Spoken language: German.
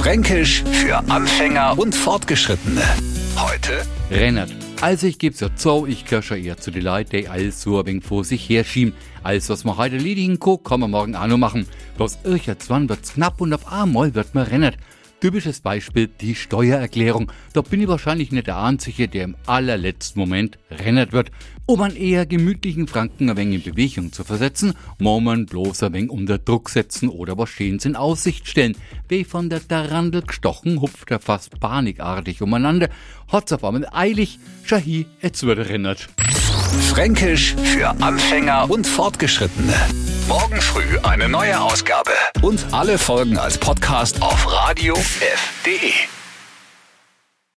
Fränkisch für Anfänger und Fortgeschrittene. Heute Rennert. Also ich geb's ja zu, ich gehöre eher zu den Leuten, die alles so ein wenig vor sich herschieben. Alles, was man heute erledigen kann, kann man morgen auch noch machen. Bloß irgendwann wird's knapp und auf einmal wird man rennert. Typisches Beispiel die Steuererklärung. Da bin ich wahrscheinlich nicht der Einzige, der im allerletzten Moment rennert wird. Um einen eher gemütlichen Franken ein wenig in Bewegung zu versetzen, man bloß ein wenig unter Druck setzen oder was Schönes in Aussicht stellen. Wie von der Darandel gestochen, hupft er fast panikartig umeinander, hat's auf einmal eilig, Shahi, jetzt wird er rennert. Fränkisch für Anfänger und Fortgeschrittene. Morgen früh eine neue Ausgabe. Und alle Folgen als Podcast auf radiof.de.